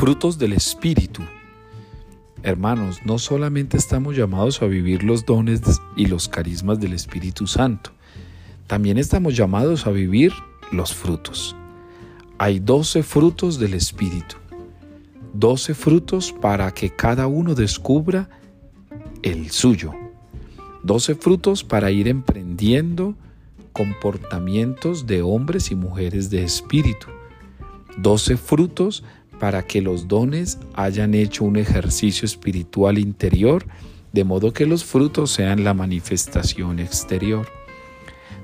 Frutos del Espíritu. Hermanos, no solamente estamos llamados a vivir los dones y los carismas del Espíritu Santo, también estamos llamados a vivir los frutos. Hay doce frutos del Espíritu, doce frutos para que cada uno descubra el suyo, doce frutos para ir emprendiendo comportamientos de hombres y mujeres de espíritu, doce frutos para que los dones hayan hecho un ejercicio espiritual interior, de modo que los frutos sean la manifestación exterior.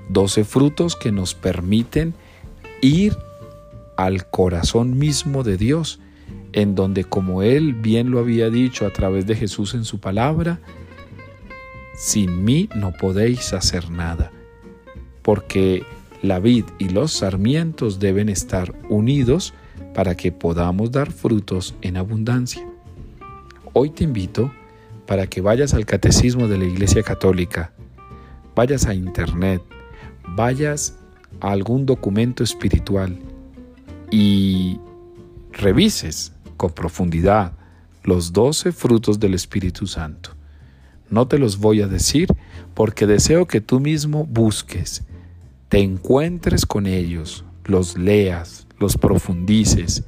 Doce frutos que nos permiten ir al corazón mismo de Dios, en donde como Él bien lo había dicho a través de Jesús en su palabra, sin mí no podéis hacer nada, porque la vid y los sarmientos deben estar unidos para que podamos dar frutos en abundancia. Hoy te invito para que vayas al Catecismo de la Iglesia Católica, vayas a Internet, vayas a algún documento espiritual y revises con profundidad los doce frutos del Espíritu Santo. No te los voy a decir porque deseo que tú mismo busques, te encuentres con ellos, los leas, los profundices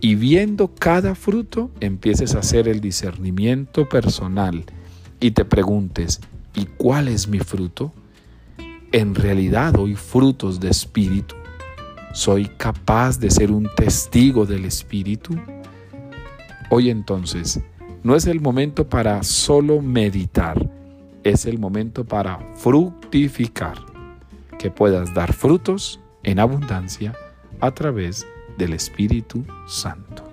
y viendo cada fruto empieces a hacer el discernimiento personal y te preguntes, ¿y cuál es mi fruto? ¿En realidad doy frutos de espíritu? ¿Soy capaz de ser un testigo del espíritu? Hoy entonces, no es el momento para solo meditar, es el momento para fructificar, que puedas dar frutos en abundancia a través del Espíritu Santo.